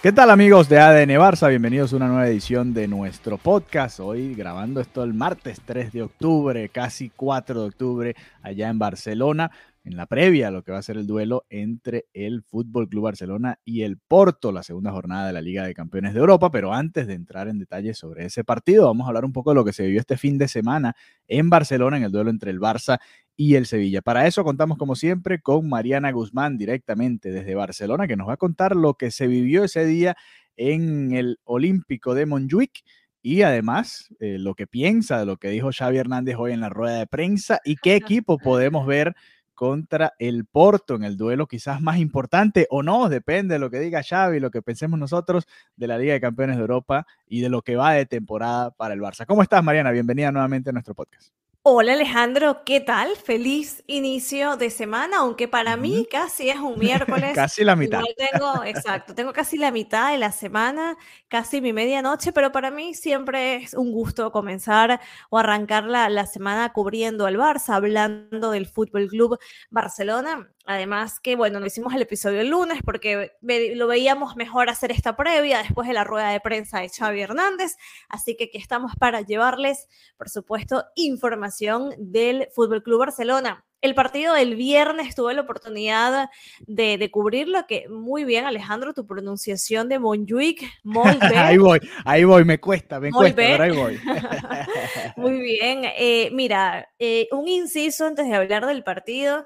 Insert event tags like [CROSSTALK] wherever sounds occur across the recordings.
¿Qué tal amigos de ADN Barça? Bienvenidos a una nueva edición de nuestro podcast. Hoy grabando esto el martes 3 de octubre, casi 4 de octubre, allá en Barcelona, en la previa a lo que va a ser el duelo entre el Fútbol Club Barcelona y el Porto, la segunda jornada de la Liga de Campeones de Europa. Pero antes de entrar en detalles sobre ese partido, vamos a hablar un poco de lo que se vivió este fin de semana en Barcelona en el duelo entre el Barça y el Sevilla. Para eso contamos como siempre con Mariana Guzmán directamente desde Barcelona, que nos va a contar lo que se vivió ese día en el Olímpico de Montjuic y además eh, lo que piensa de lo que dijo Xavi Hernández hoy en la rueda de prensa y qué equipo podemos ver contra el Porto en el duelo quizás más importante o no, depende de lo que diga Xavi, lo que pensemos nosotros de la Liga de Campeones de Europa y de lo que va de temporada para el Barça. ¿Cómo estás, Mariana? Bienvenida nuevamente a nuestro podcast. Hola Alejandro, ¿qué tal? Feliz inicio de semana, aunque para mí casi es un [LAUGHS] miércoles. casi la mitad. Tengo, exacto, tengo casi la mitad de la semana, casi mi medianoche, pero para mí siempre es un gusto comenzar o arrancar la, la semana cubriendo al Barça, hablando del Fútbol Club Barcelona. Además que, bueno, no hicimos el episodio el lunes porque ve- lo veíamos mejor hacer esta previa después de la rueda de prensa de Xavi Hernández. Así que aquí estamos para llevarles, por supuesto, información del Fútbol Club Barcelona. El partido del viernes tuve la oportunidad de, de cubrirlo, que muy bien, Alejandro, tu pronunciación de Montjuic, [LAUGHS] molt bé. ahí voy, ahí voy, me cuesta, me cuesta, pero ahí voy. [LAUGHS] [LAUGHS] Muy bien. Eh, mira, eh, un inciso antes de hablar del partido.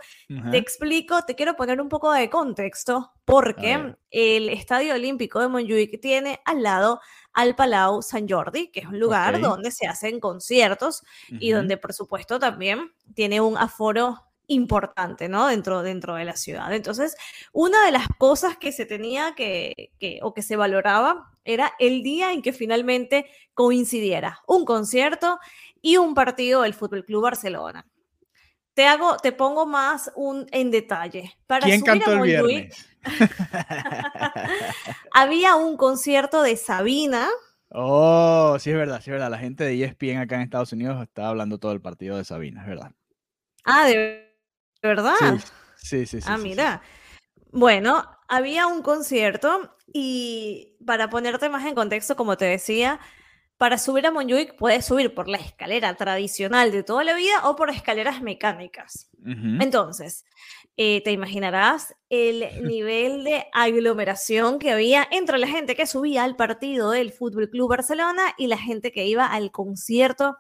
Te explico, te quiero poner un poco de contexto, porque el Estadio Olímpico de Montjuic tiene al lado al Palau Sant Jordi, que es un lugar donde se hacen conciertos y donde, por supuesto, también tiene un aforo importante, ¿no? Dentro, dentro de la ciudad. Entonces, una de las cosas que se tenía que, que, o que se valoraba era el día en que finalmente coincidiera un concierto y un partido del Fútbol Club Barcelona. Te hago, te pongo más un en detalle. Para ¿Quién subir a cantó el Montjuic, viernes? [LAUGHS] había un concierto de Sabina, Oh, sí es verdad, sí es verdad. La gente de ESPN acá en Estados Unidos estaba hablando todo el partido de Sabina, es verdad. Ah, de verdad. Sí, sí, sí. sí, ah, sí, sí. mira. Bueno, había un concierto y para ponerte más en contexto, como te decía, para subir a Montjuic puedes subir por la escalera tradicional de toda la vida o por escaleras mecánicas. Entonces, eh, te imaginarás el [LAUGHS] nivel de aglomeración que había entre la gente que subía al partido del Fútbol Club Barcelona y la gente que iba al concierto.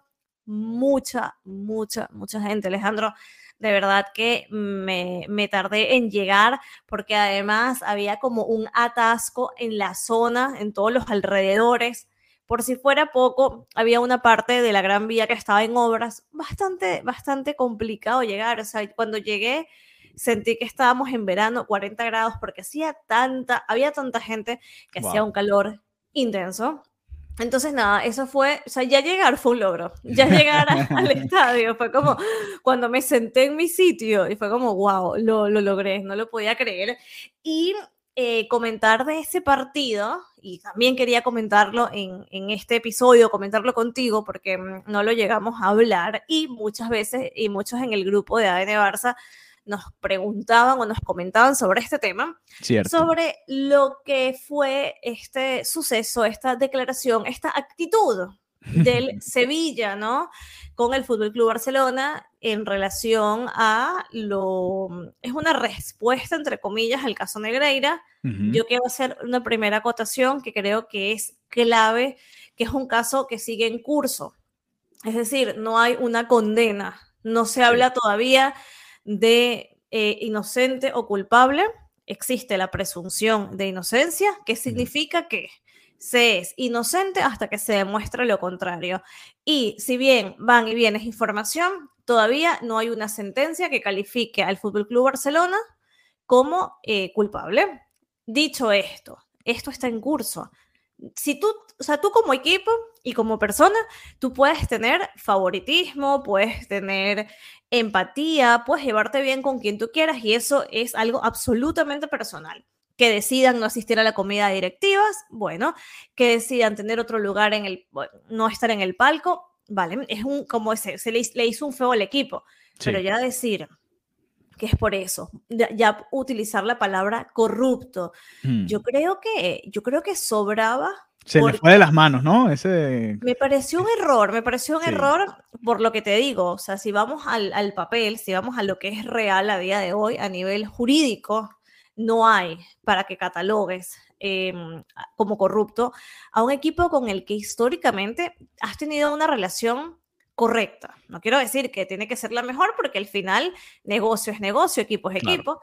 Mucha, mucha, mucha gente, Alejandro. De verdad que me, me tardé en llegar porque además había como un atasco en la zona, en todos los alrededores. Por si fuera poco, había una parte de la Gran Vía que estaba en obras, bastante, bastante complicado llegar. O sea, cuando llegué sentí que estábamos en verano, 40 grados, porque hacía tanta, había tanta gente que hacía Wow. un calor intenso. Entonces, nada, eso fue, o sea, ya llegar fue un logro. Ya llegar al [LAUGHS] estadio fue como cuando me senté en mi sitio y fue como, wow, lo, lo logré, no lo podía creer. Y eh, comentar de ese partido, y también quería comentarlo en, en este episodio, comentarlo contigo, porque mm, no lo llegamos a hablar y muchas veces, y muchos en el grupo de ADN Barça nos preguntaban o nos comentaban sobre este tema, Cierto. sobre lo que fue este suceso, esta declaración, esta actitud [LAUGHS] del Sevilla, ¿no? Con el Fútbol Club Barcelona en relación a lo. Es una respuesta, entre comillas, al caso Negreira. Ujú. Yo quiero hacer una primera acotación que creo que es clave, que es un caso que sigue en curso. Es decir, no hay una condena, no se habla todavía de eh, inocente o culpable. existe la presunción de inocencia, que significa que se es inocente hasta que se demuestre lo contrario. Y si bien van y vienes información, todavía no hay una sentencia que califique al Fútbol Club Barcelona como eh, culpable. Dicho esto, esto está en curso. Si tú, o sea, tú como equipo y como persona, tú puedes tener favoritismo, puedes tener empatía, puedes llevarte bien con quien tú quieras y eso es algo absolutamente personal. Que decidan no asistir a la comida de directivas, bueno, que decidan tener otro lugar en el, no estar en el palco, vale, es un, como ese, se le, hizo un feo al equipo, pero ya decir que es por eso, ya, utilizar la palabra corrupto, hmm. yo creo que, yo creo que sobraba se le fue de las manos, ¿no? Ese... Me pareció un error, me pareció un error por lo que te digo, o sea, si vamos al, al, papel, si vamos a lo que es real a día de hoy, a nivel jurídico, no hay para que catalogues em, como corrupto a un equipo con el que históricamente has tenido una relación correcta. No quiero decir que tiene que ser la mejor porque al final negocio es negocio, equipo es equipo,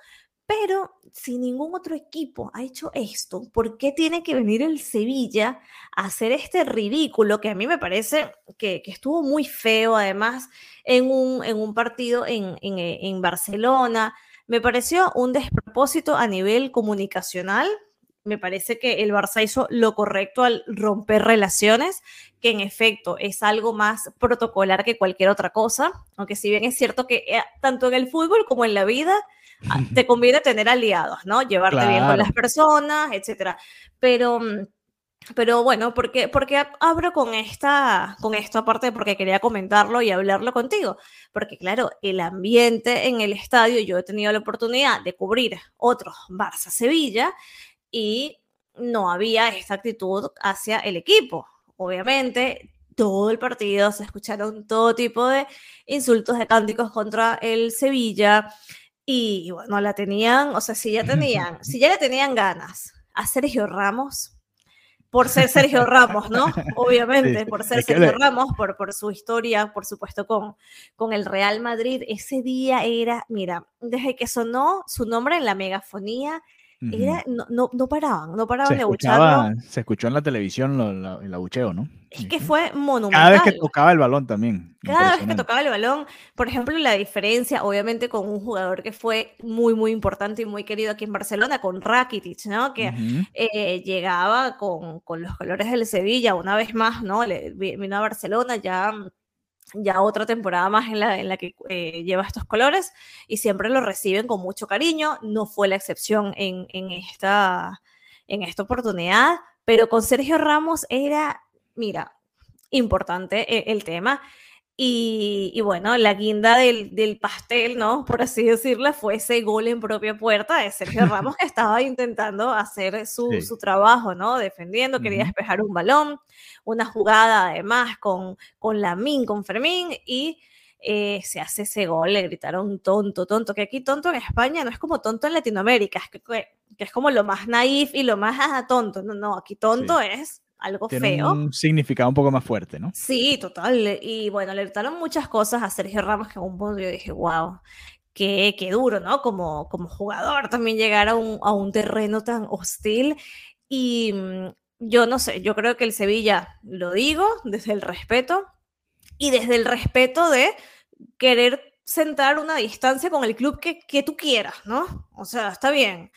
pero si ningún otro equipo ha hecho esto, ¿por qué tiene que venir el Sevilla a hacer este ridículo que a mí me parece que, estuvo muy feo, además, en un, en un partido en, en, en Barcelona? Me pareció un despropósito a nivel comunicacional. Me parece que el Barça hizo lo correcto al romper relaciones, que en efecto es algo más protocolar que cualquier otra cosa, aunque si bien es cierto que eh, tanto en el fútbol como en la vida te conviene tener aliados, ¿no? Llevarte bien con las personas, etcétera. Pero, pero bueno, porque, porque abro con esta, con esto aparte porque quería comentarlo y hablarlo contigo, porque claro, el ambiente en el estadio, yo he tenido la oportunidad de cubrir otros Barça-Sevilla y no había esta actitud hacia el equipo. Obviamente, todo el partido se escucharon todo tipo de insultos, de cánticos contra el Sevilla, y bueno, la tenían, o sea, si ya tenían, [LAUGHS] si ya le tenían ganas a Sergio Ramos, por ser Sergio Ramos, ¿no? [LAUGHS] Obviamente, por ser Sergio Ramos, por, por su historia, por supuesto, con, con el Real Madrid, ese día era, mira, desde que sonó su nombre en la megafonía, no, no, no, paraban, no paraban de escuchaba, Se escuchó en la televisión el abucheo, ¿no? Es que fue monumental. Cada vez que tocaba el balón también. Cada vez que tocaba el balón, por ejemplo, la diferencia, obviamente, con un jugador que fue muy, muy importante y muy querido aquí en Barcelona, con Rakitic, ¿no? Que eh, llegaba con, con, los colores del Sevilla una vez más, ¿no? Le, vino a Barcelona ya ya otra temporada más en la, en la que eh, lleva estos colores y siempre lo reciben con mucho cariño. No fue la excepción en, en, esta, en esta oportunidad, pero con Sergio Ramos era, mira, importante eh, el tema. Y, bueno, la guinda del, pastel, ¿no? Por así decirlo, fue ese gol en propia puerta de Sergio Ramos que estaba intentando hacer su, su trabajo, ¿no? Defendiendo, quería despejar un balón, una jugada además con, con Lamín, con Fermín, y eh, se hace ese gol, le gritaron tonto, tonto, que aquí tonto en España no es como tonto en Latinoamérica, es que, que es como lo más naif y lo más ah, tonto, no, no, aquí tonto es algo Tiene feo. Un significado un poco más fuerte, ¿no? Sí, total. Y bueno, le gritaron muchas cosas a Sergio Ramos que en un punto yo dije, wow, qué, qué duro, ¿no? Como, como jugador también llegar a un, a un terreno tan hostil. Y mm, yo no sé, yo creo que el Sevilla, lo digo desde el respeto y desde el respeto de querer sentar una distancia con el club que, que tú quieras, ¿no? O sea, está bien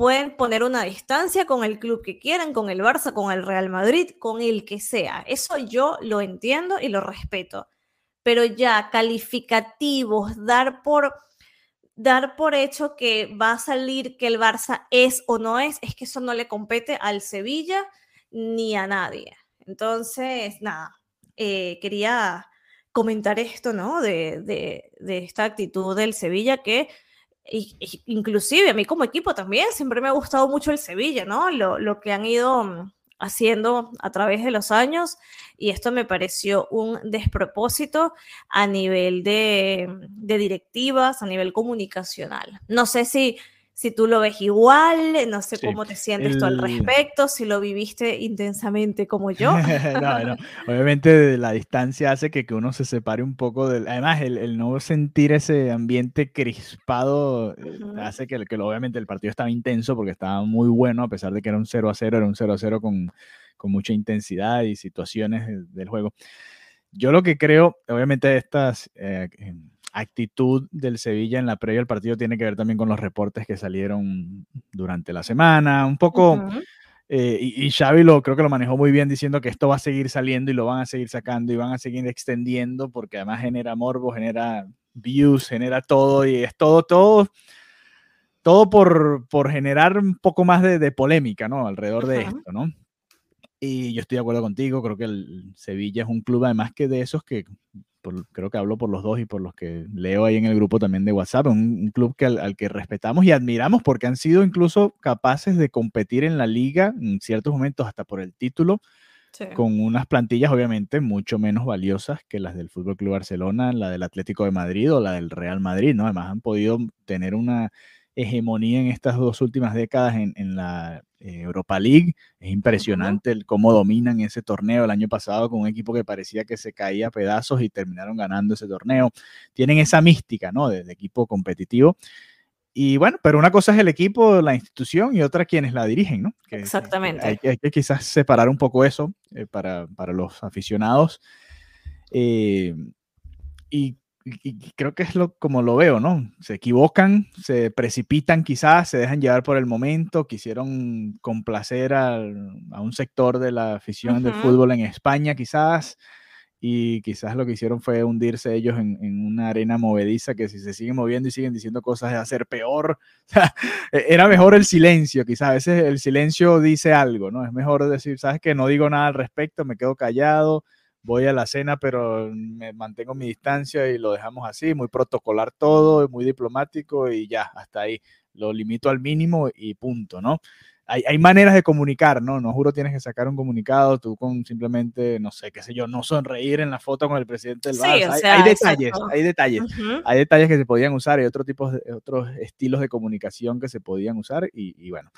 pueden poner una distancia con el club que quieran, con el Barça, con el Real Madrid, con el que sea. Eso yo lo entiendo y lo respeto. Pero ya calificativos, dar por dar por hecho que va a salir que el Barça es o no es, es que eso no le compete al Sevilla ni a nadie. Entonces, nada, eh, quería comentar esto, ¿no? De, de, de esta actitud del Sevilla que inclusive a mí como equipo también siempre me ha gustado mucho el Sevilla, ¿no? Lo, lo, que han ido mm, haciendo a través de los años y esto me pareció un despropósito a nivel de, de directivas, a nivel comunicacional. No sé si, si tú lo ves igual, no sé cómo te sientes tú al respecto, si lo viviste intensamente como yo. [LAUGHS] no, no. Obviamente la distancia hace que, que uno se separe un poco del... Además, el, no sentir ese ambiente crispado eh, hace que, que, obviamente el partido estaba intenso porque estaba muy bueno, a pesar de que era un 0 a 0, era un 0 a 0 con, con mucha intensidad y situaciones del juego. Yo lo que creo, obviamente, estas... Eh, actitud del Sevilla en la previa al partido tiene que ver también con los reportes que salieron durante la semana, un poco, eh, y, Xavi lo creo que lo manejó muy bien diciendo que esto va a seguir saliendo y lo van a seguir sacando y van a seguir extendiendo porque además genera morbo, genera views, genera todo y es todo, todo, todo por, por generar un poco más de, polémica, ¿no? Alrededor de esto, ¿no? Y yo estoy de acuerdo contigo, creo que el Sevilla es un club además que de esos que creo que hablo por los dos y por los que leo ahí en el grupo también de WhatsApp, un, club que al, que respetamos y admiramos porque han sido incluso capaces de competir en la liga en ciertos momentos hasta por el título, con unas plantillas obviamente mucho menos valiosas que las del Fútbol Club Barcelona, la del Atlético de Madrid o la del Real Madrid, ¿no? Además han podido tener una hegemonía en estas dos últimas décadas en, en la eh, Europa League. Es impresionante el cómo dominan ese torneo el año pasado con un equipo que parecía que se caía a pedazos y terminaron ganando ese torneo. Tienen esa mística, ¿no? De, equipo competitivo. Y bueno, pero una cosa es el equipo, la institución y otra quienes la dirigen, ¿no? Exactamente. Hay, que quizás separar un poco eso eh, para, para, los aficionados. Eh, y y, creo que es lo, como lo veo, ¿no? Se equivocan, se precipitan quizás, se dejan llevar por el momento, quisieron complacer a un sector de la afición del fútbol en España quizás, y quizás lo que hicieron fue hundirse ellos en, una arena movediza que si se siguen moviendo y siguen diciendo cosas a ser peor. [LAUGHS] E, era mejor el silencio, quizás a veces el silencio dice algo, ¿no? Es mejor decir, sabes que no digo nada al respecto, me quedo callado voy a la cena, pero me mantengo mi distancia y lo dejamos así, muy protocolar todo, muy diplomático y ya, hasta ahí. Lo limito al mínimo y punto, ¿no? Hay, hay, maneras de comunicar, ¿no? No juro tienes que sacar un comunicado, tú con simplemente, no sé, qué sé yo, no sonreír en la foto con el presidente del Barça. hay, detalles, hay detalles, hay detalles que se podían usar, hay otro tipo de, otros estilos de comunicación que se podían usar y, y bueno,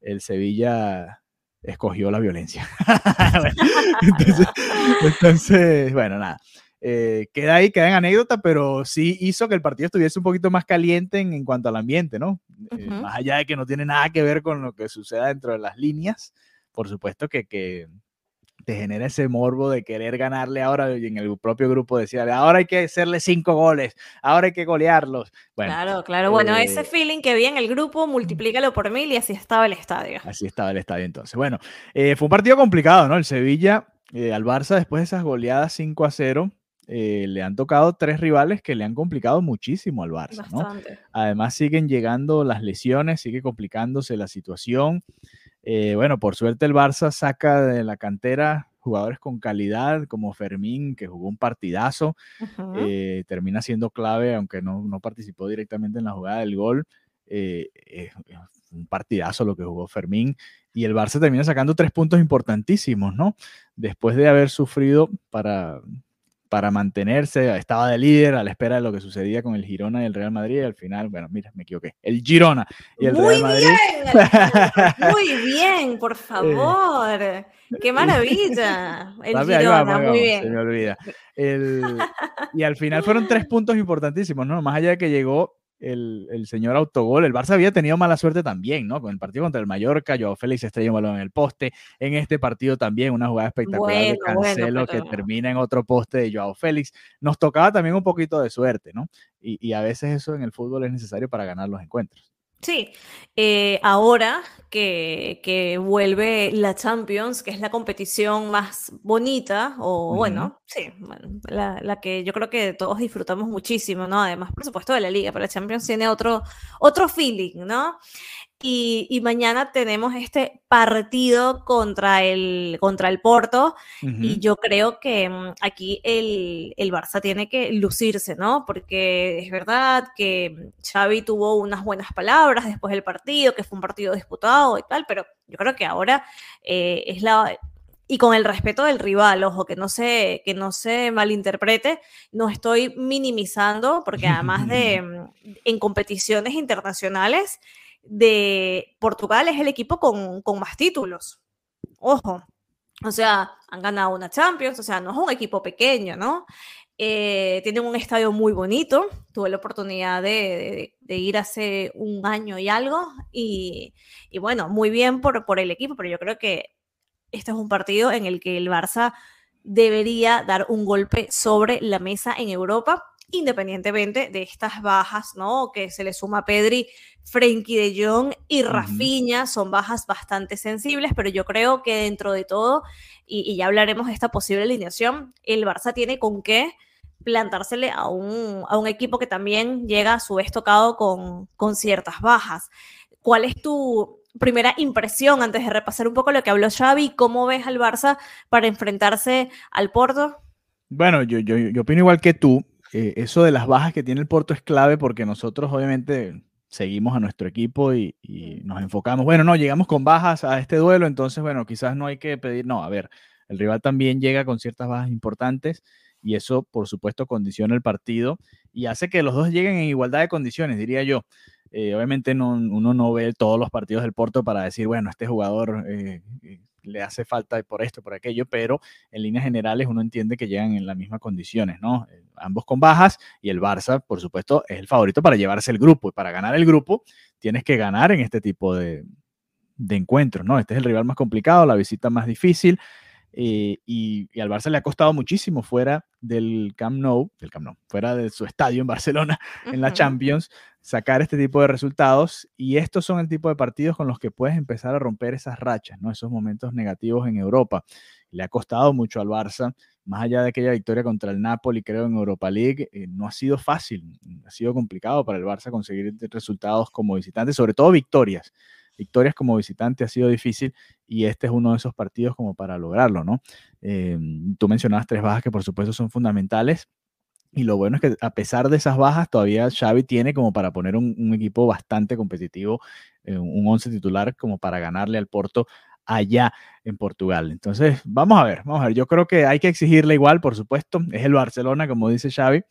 el Sevilla escogió la violencia. [LAUGHS] entonces, bueno, nada. Eh, queda ahí, queda en anécdota, pero sí hizo que el partido estuviese un poquito más caliente en, cuanto al ambiente, ¿no? Eh, más allá de que no tiene nada que ver con lo que suceda dentro de las líneas, por supuesto que, que te genera ese morbo de querer ganarle ahora y en el propio grupo decía, ahora hay que hacerle cinco goles, ahora hay que golearlos. claro, claro, bueno, ese eh, feeling que vi en el grupo, multiplícalo por mil y así estaba el estadio. Así estaba el estadio entonces. Bueno, eh, fue un partido complicado, ¿no? El Sevilla eh, al Barça después de esas goleadas 5 a 0. le han tocado tres rivales que le han complicado muchísimo al Barça, ¿no? Además siguen llegando las lesiones, sigue complicándose la situación. Eh, bueno, por suerte el Barça saca de la cantera jugadores con calidad como Fermín, que jugó un partidazo, eh, termina siendo clave, aunque no, participó directamente en la jugada del gol. Eh, un partidazo lo que jugó Fermín. Y el Barça termina sacando tres puntos importantísimos, ¿no? Después de haber sufrido para, para mantenerse, estaba de líder a la espera de lo que sucedía con el Girona y el Real Madrid, y al final, bueno, mira, me equivoqué, el Girona y el Real Madrid. Bien, muy [LAUGHS] bien, por favor. Qué maravilla. [LAUGHS] El Girona, muy bien. Se me olvida. y al final fueron tres [LAUGHS] puntos importantísimos, ¿no? Más allá de que llegó el, señor autogol. El Barça había tenido mala suerte también, ¿no? Con el partido contra el Mallorca, Joao Félix estrella un balón en el poste. En este partido también una jugada espectacular de Cancelo que termina en otro poste de Joao Félix. Nos tocaba también un poquito de suerte, ¿no? y a veces eso en el fútbol es necesario para ganar los encuentros. Sí, eh, ahora que, vuelve la Champions, que es la competición más bonita, o bueno, sí, la, la, que yo creo que todos disfrutamos muchísimo, ¿no? Además, por supuesto, de la liga, pero la Champions tiene otro, otro feeling, ¿no? Y, mañana tenemos este partido contra el, contra el Porto y yo creo que mm, aquí el, el, Barça tiene que lucirse, ¿no? Porque es verdad que Xavi tuvo unas buenas palabras después del partido, que fue un partido disputado y tal, pero yo creo que ahora eh, es la, y con el respeto del rival, ojo, que no se, que no se malinterprete, no estoy minimizando, porque además [LAUGHS] de mm, en competiciones internacionales, de Portugal es el equipo con, con más títulos. Ojo, o sea, han ganado una Champions, o sea, no es un equipo pequeño, ¿no? Eh, tienen un estadio muy bonito. Tuve la oportunidad de, ir hace un año y algo. Y, bueno, muy bien por, por, el equipo, pero yo creo que este es un partido en el que el Barça debería dar un golpe sobre la mesa en Europa, independientemente de estas bajas, ¿no? Que se le suma a Pedri, Frenkie de Jong y Rafinha, son bajas bastante sensibles, pero yo creo que dentro de todo, y, y ya hablaremos de esta posible alineación, el Barça tiene con qué plantársele a un, a un equipo que también llega a su vez tocado con, con ciertas bajas. ¿Cuál es tu primera impresión antes de repasar un poco lo que habló Xavi? ¿Cómo ves al Barça para enfrentarse al Porto? Bueno, yo, yo, yo opino igual que tú. Eh, eso de las bajas que tiene el Porto es clave porque nosotros obviamente seguimos a nuestro equipo y, y, nos enfocamos. Bueno, no, llegamos con bajas a este duelo, entonces, bueno, quizás no hay que pedir, no, a ver, el rival también llega con ciertas bajas importantes y eso, por supuesto, condiciona el partido y hace que los dos lleguen en igualdad de condiciones, diría yo. Eh, obviamente no, uno no ve todos los partidos del Porto para decir, bueno, este jugador eh, eh, le hace falta por esto, por aquello, pero en líneas generales uno entiende que llegan en las mismas condiciones, ¿no? ambos con bajas y el Barça, por supuesto, es el favorito para llevarse el grupo y para ganar el grupo tienes que ganar en este tipo de, de encuentros, ¿no? Este es el rival más complicado, la visita más difícil. Eh, y, al Barça le ha costado muchísimo fuera del Camp Nou, del Camp Nou, fuera de su estadio en Barcelona, [LAUGHS] en la Champions, sacar este tipo de resultados. Y estos son el tipo de partidos con los que puedes empezar a romper esas rachas, ¿no? esos momentos negativos en Europa. Le ha costado mucho al Barça, más allá de aquella victoria contra el Napoli, creo, en Europa League, eh, no ha sido fácil, ha sido complicado para el Barça conseguir resultados como visitante, sobre todo victorias victorias como visitante ha sido difícil y este es uno de esos partidos como para lograrlo, ¿no? Eh, tú mencionabas tres bajas que por supuesto son fundamentales. Y lo bueno es que a pesar de esas bajas, todavía Xavi tiene como para poner un, equipo bastante competitivo, eh, un once titular como para ganarle al Porto allá en Portugal. Entonces, vamos a ver, vamos a ver. Yo creo que hay que exigirle igual, por supuesto. Es el Barcelona, como dice Xavi.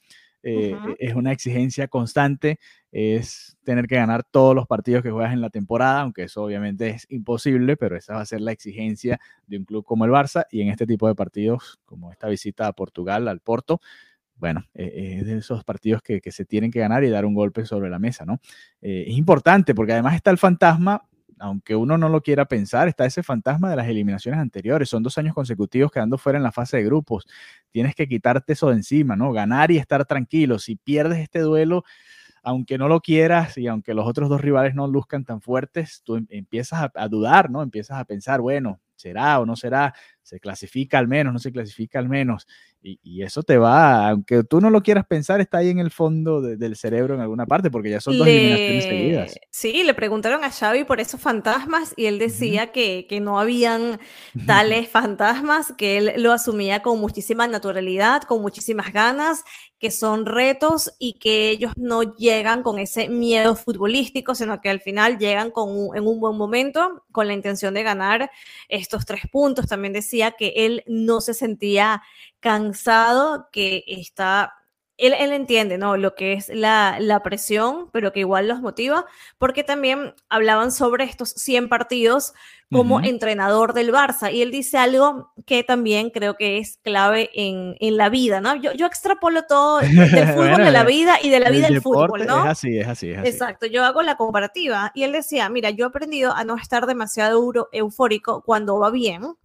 Eh, es una exigencia constante, es tener que ganar todos los partidos que juegas en la temporada, aunque eso obviamente es imposible, pero esa va a ser la exigencia de un club como el Barça y en este tipo de partidos, como esta visita a Portugal, al Porto, bueno, eh, es de esos partidos que, se tienen que ganar y dar un golpe sobre la mesa, ¿no? Eh, es importante porque además está el fantasma aunque uno no lo quiera pensar, está ese fantasma de las eliminaciones anteriores. Son dos años consecutivos quedando fuera en la fase de grupos. Tienes que quitarte eso de encima, ¿no? Ganar y estar tranquilo. Si pierdes este duelo, aunque no lo quieras y aunque los otros dos rivales no luzcan tan fuertes, tú em, empiezas a, a dudar, ¿no? Empiezas a pensar, bueno, ¿será o no será? ¿Se clasifica al menos? ¿No se clasifica al menos? Y, eso te va, aunque tú no lo quieras pensar, está ahí en el fondo del cerebro en alguna parte, porque ya son dos eliminaciones seguidas. Sí, le preguntaron a Xavi por esos fantasmas y él decía que, que, no habían tales [LAUGHS] fantasmas, que él lo asumía con muchísima naturalidad, con muchísimas ganas, que son retos y que ellos no llegan con ese miedo futbolístico, sino que al final llegan con en un buen momento con la intención de ganar estos tres puntos. También decía que él no se sentía cansado, que está, él, él entiende, ¿no? Lo que es la, la, presión, pero que igual los motiva, porque también hablaban sobre estos 100 partidos como entrenador del Barça, y él dice algo que también creo que es clave en, en la vida, ¿no? Yo, yo extrapolo todo [LAUGHS] del fútbol de la vida y de la vida del fútbol, ¿no? Es así, es así, es así. Exacto, yo hago la comparativa, y él decía, mira, yo he aprendido a no estar demasiado eufórico cuando va bien,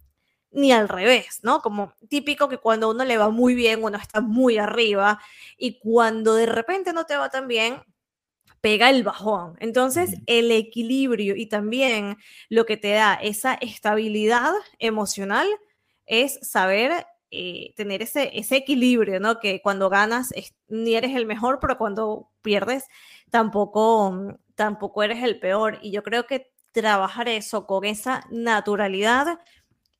ni al revés, ¿no? Como típico que cuando uno le va muy bien, uno está muy arriba y cuando de repente no te va tan bien, pega el bajón. Entonces, el equilibrio y también lo que te da esa estabilidad emocional es saber eh, tener ese, ese equilibrio, ¿no? Que cuando ganas ni eres el mejor, pero cuando pierdes tampoco, tampoco eres el peor. Y yo creo que trabajar eso con esa naturalidad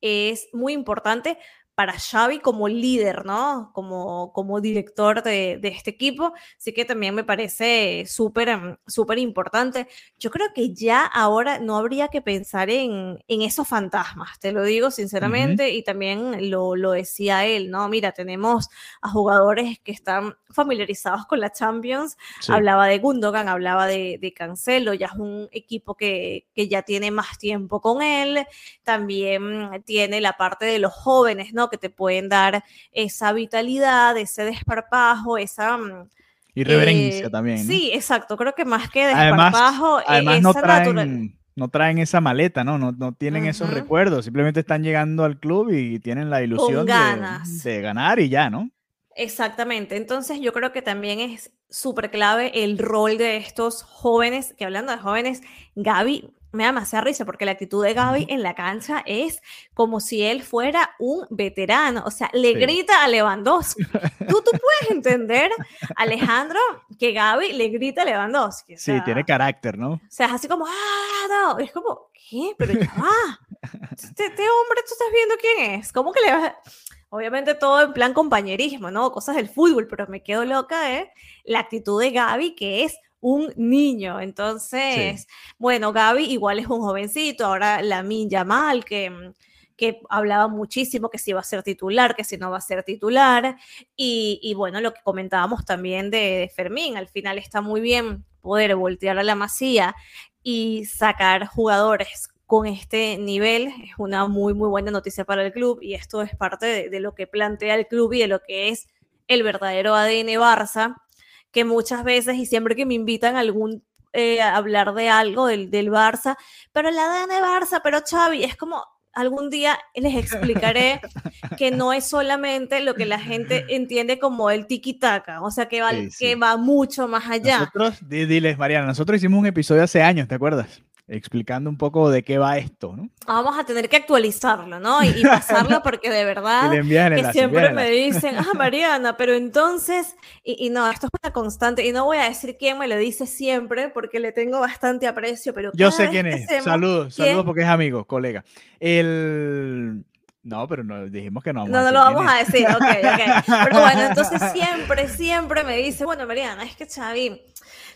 es muy importante para Xavi como líder, ¿no? Como, como director de, de este equipo. Así que también me parece súper, em, súper importante. Yo creo que ya ahora no habría que pensar en, en esos fantasmas, te lo digo sinceramente, y también lo, lo decía él, ¿no? Mira, tenemos a jugadores que están familiarizados con la Champions. Sí. Hablaba de Gundogan, hablaba de, de Cancelo, ya es un equipo que, que ya tiene más tiempo con él. También tiene la parte de los jóvenes, ¿no? Que te pueden dar esa vitalidad, ese desparpajo, esa... mm, Irreverencia eh, también. ¿no? Sí, exacto. Creo que más que desparpajo, eh, Además no esa natural- traen, no traen esa maleta, ¿no? No, no tienen esos recuerdos, simplemente están llegando al club y tienen la ilusión de, de ganar y ya, ¿no? Exactamente. Entonces yo creo que también es súper clave el rol de estos jóvenes, que hablando de jóvenes, Gaby me da demasiada risa porque la actitud de Gaby en la cancha es como si él fuera un veterano, o sea, le Sí. grita a Lewandowski. Tú, tú [LAUGHS] puedes entender, Alejandro, que Gaby le grita a Lewandowski. o Sí, sea, tiene carácter, ¿no? O sea, es así como, ah, no, es como, ¿qué? Pero ya va. [LAUGHS] Este, este hombre, tú estás viendo quién es. ¿Cómo que le vas? Obviamente todo en plan compañerismo, ¿no? Cosas del fútbol, pero me quedo loca de la actitud de Gaby, que es un niño. Entonces, bueno, Gaby igual es un jovencito, ahora la Yamal, que mm, que hablaba muchísimo que si va a ser titular, que si no va a ser titular. Y, y bueno, lo que comentábamos también de, de Fermín, al final está muy bien poder voltear a la masía y sacar jugadores con este nivel es una muy, muy buena noticia para el club y esto es parte de, de lo que plantea el club y de lo que es el verdadero ADN Barça, que muchas veces y siempre que me invitan a algún eh, a hablar de algo del, del Barça, pero el ADN Barça, pero Xavi, es como algún día les explicaré que no es solamente lo que la gente [LAUGHS] entiende como el tiki-taka, o sea, que va, Sí, sí. que va mucho más allá. Nosotros, di- diles, Mariana, nosotros hicimos un episodio hace años, ¿te acuerdas? Explicando un poco de qué va esto, ¿no? Vamos a tener que actualizarlo, ¿no? Y, y pasarlo [LAUGHS] porque de verdad que enlace, siempre me dicen, ah, Mariana, pero entonces, y, y no, esto es una constante, y no voy a decir quién me lo dice siempre porque le tengo bastante aprecio, pero Yo sé quién es. Saludos, ¿Quién? saludos porque es amigo, colega. El. No, pero no, dijimos que no vamos No, a no decir lo vamos a decir, ok, ok. Pero bueno, entonces [LAUGHS] siempre, siempre me dice, bueno, Mariana, es que Xavi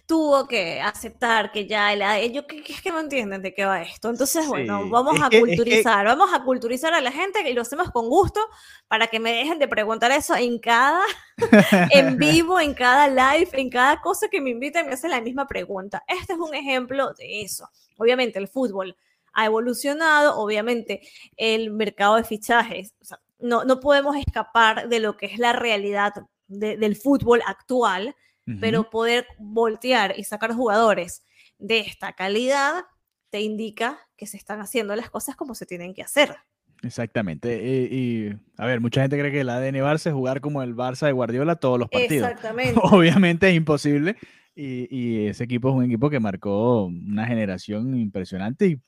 tuvo que aceptar que ya el ADN, yo que, es que no entienden de qué va esto. Entonces, bueno, Sí, vamos es a que- es que- culturizar, vamos a culturizar a la gente y lo hacemos con gusto para que me dejen de preguntar eso en cada [LAUGHS] en [LAUGHS] vivo, en cada live, en cada cosa que me invitan, me hacen la misma pregunta. Este es un ejemplo de eso. Obviamente el fútbol ha evolucionado, obviamente el mercado de fichajes, o sea, no, no podemos escapar de lo que es la realidad de- del fútbol actual, Pero poder voltear y sacar jugadores de esta calidad te indica que se están haciendo las cosas como se tienen que hacer. Exactamente. Y, y, a ver, mucha gente cree que el ADN Barça es jugar como el Barça de Guardiola todos los partidos. Exactamente. [LAUGHS] Obviamente es imposible. Y, y ese equipo es un equipo que marcó una generación impresionante y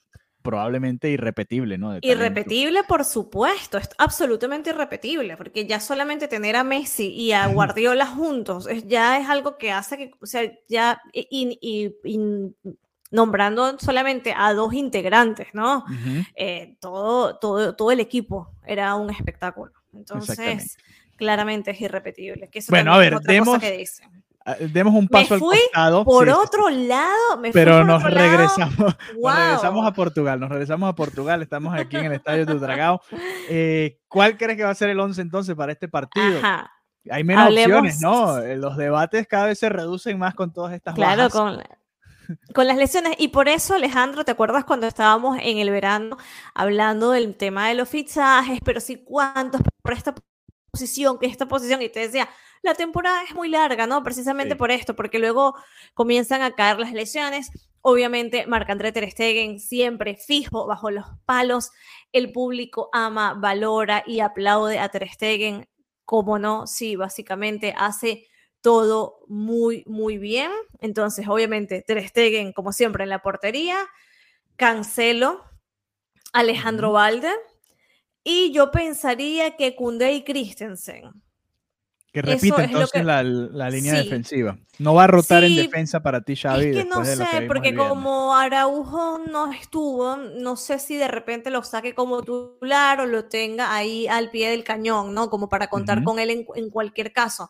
probablemente irrepetible, ¿no? Talento. Irrepetible, por supuesto, es absolutamente irrepetible, porque ya solamente tener a Messi y a Guardiola juntos es, ya es algo que hace que, o sea, ya, y, y- y nombrando solamente a dos integrantes, ¿no? Eh, todo, todo, todo el equipo era un espectáculo. Entonces, claramente es irrepetible. Que eso Bueno, a es ver, otra cosa que dicen. Ah, Demos un Me paso al fui costado. Por sí, otro lado, me fui pero por nos otro lado. regresamos, [LAUGHS] nos regresamos a Portugal, nos regresamos a Portugal, estamos aquí en el Estadio Tudragao. Eh, ¿Cuál crees que va a ser el 11 entonces para este partido? Ajá. Hay menos opciones, Hablemos- ¿no? Eh, Los debates cada vez se reducen más con todas estas Claro, bajas. con, con las lesiones. Y por eso, Alejandro, ¿te acuerdas cuando estábamos en el verano hablando del tema de los fichajes? Pero sí, ¿cuántos por esta posición, que esta posición? Y te decía, la temporada es muy larga, ¿no? Precisamente Sí. por esto, porque luego comienzan a caer las lesiones. Obviamente, Marc-André Ter Stegen siempre fijo bajo los palos. El público ama, valora y aplaude a Ter Stegen. Como no, sí, básicamente hace todo muy, muy bien. Entonces, obviamente, Ter Stegen, como siempre, en la portería. Cancelo, Alejandro. Valde. Y yo pensaría que Koundé y Christensen. Que repita entonces la, línea defensiva. No va a rotar en defensa para ti, Xavi. Es que no sé, porque como Araujo no estuvo, no sé si de repente lo saque como titular o lo tenga ahí al pie del cañón, ¿no? Como para contar con él en, cualquier caso.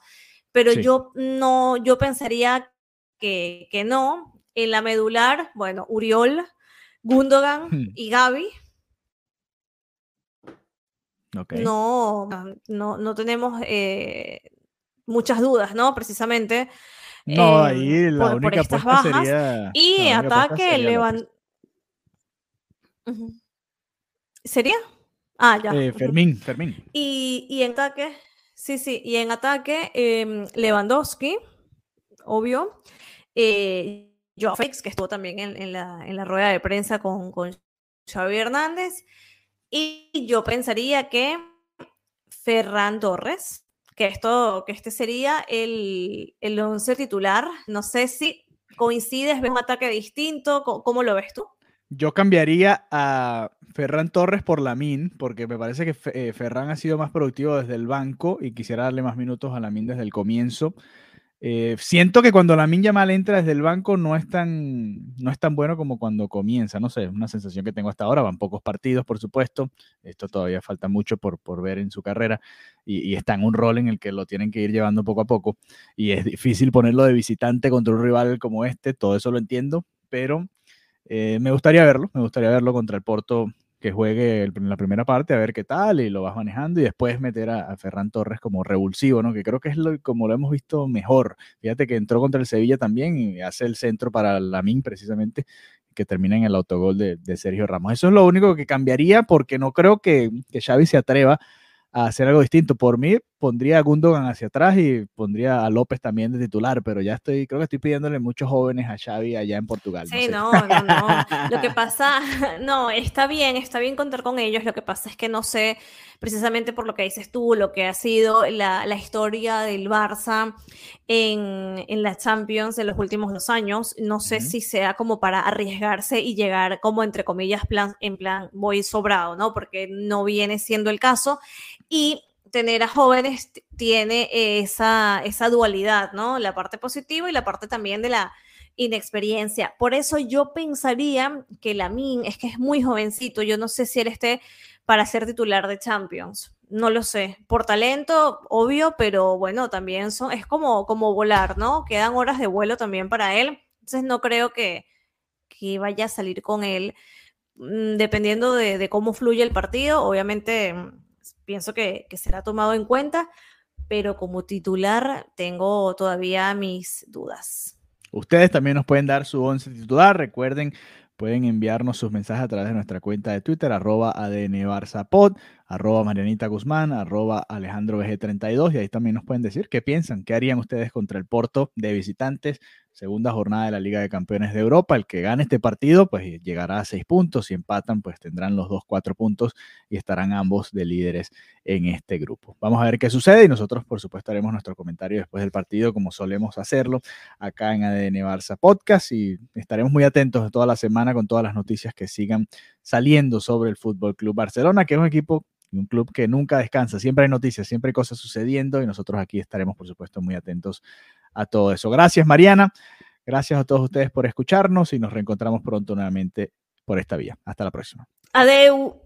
Pero yo no, yo pensaría que, que no. En la medular, bueno, Uriol, Gundogan hmm. y Gaby. No, no, no tenemos eh, muchas dudas, ¿no? Precisamente. No, ahí eh, la por, única estas bajas. Sería, y ataque Levan. ¿Sería? Ah, ya. Eh, Fermín, Fermín. Y, y, en ataque, sí, sí, y en ataque, em, Lewandowski, obvio. Eh, Joao Félix, que estuvo también en, la, en, la, rueda de prensa con, con Xavi Hernández. Y yo pensaría que Ferran Torres, que, esto, que este sería el, el once titular. No sé si coincides, ves un ataque distinto, ¿cómo, lo ves tú? Yo cambiaría a Ferran Torres por Lamin, porque me parece que eh, Ferran ha sido más productivo desde el banco y quisiera darle más minutos a Lamin desde el comienzo. Eh, siento que cuando la Minja mal entra desde el banco no es, tan, no es tan bueno como cuando comienza, no sé, es una sensación que tengo hasta ahora, van pocos partidos, por supuesto, esto todavía falta mucho por, por ver en su carrera y, está en un rol en el que lo tienen que ir llevando poco a poco y es difícil ponerlo de visitante contra un rival como este, todo eso lo entiendo, pero eh, me gustaría verlo, me gustaría verlo contra el Porto que juegue en la primera parte a ver qué tal y lo vas manejando y después meter a, Ferran Torres como revulsivo, ¿no? Que creo que es lo, como lo hemos visto mejor. Fíjate que entró contra el Sevilla también y hace el centro para Lamin precisamente que termina en el autogol de, Sergio Ramos. Eso es lo único que cambiaría porque no creo que, que Xavi se atreva a hacer algo distinto. Por mí, pondría a Gundogan hacia atrás y pondría a López también de titular, pero ya estoy, creo que estoy pidiéndole muchos jóvenes a Xavi allá en Portugal. Sí, no, no, no, [LAUGHS] Lo que pasa, [LAUGHS] no, está bien, está bien contar con ellos. Lo que pasa es que no sé, precisamente por lo que dices tú, lo que ha sido la, la historia del Barça en, en, la Champions en los últimos dos años, no sé si sea como para arriesgarse y llegar como entre comillas plan, en plan voy sobrado, ¿no? Porque no viene siendo el caso. Y tener a jóvenes tiene esa, esa dualidad, ¿no? La parte positiva y la parte también de la inexperiencia. Por eso yo pensaría que Lamin es que es muy jovencito. Yo no sé si él esté para ser titular de Champions. No lo sé. Por talento, obvio, pero bueno, también son, es como, como volar, ¿no? Quedan horas de vuelo también para él. Entonces no creo que, que vaya a salir con él. Mm, dependiendo de, de cómo fluye el partido, obviamente pienso que, será tomado en cuenta, pero como titular tengo todavía mis dudas. Ustedes también nos pueden dar su once titular. Recuerden, pueden enviarnos sus mensajes a través de nuestra cuenta de Twitter, arroba ADNBarzapod, arroba Marianita Guzmán, arroba Alejandro 32 y ahí también nos pueden decir qué piensan, qué harían ustedes contra el Porto de visitantes segunda jornada de la Liga de Campeones de Europa. El que gane este partido, pues llegará a seis puntos. Si empatan, pues tendrán los dos cuatro puntos y estarán ambos de líderes en este grupo. Vamos a ver qué sucede y nosotros, por supuesto, haremos nuestro comentario después del partido, como solemos hacerlo acá en ADN Barça Podcast y estaremos muy atentos toda la semana con todas las noticias que sigan saliendo sobre el Fútbol Club Barcelona, que es un equipo y un club que nunca descansa. Siempre hay noticias, siempre hay cosas sucediendo y nosotros aquí estaremos, por supuesto, muy atentos a todo eso. Gracias, Mariana. Gracias a todos ustedes por escucharnos y nos reencontramos pronto nuevamente por esta vía. Hasta la próxima. Adeu.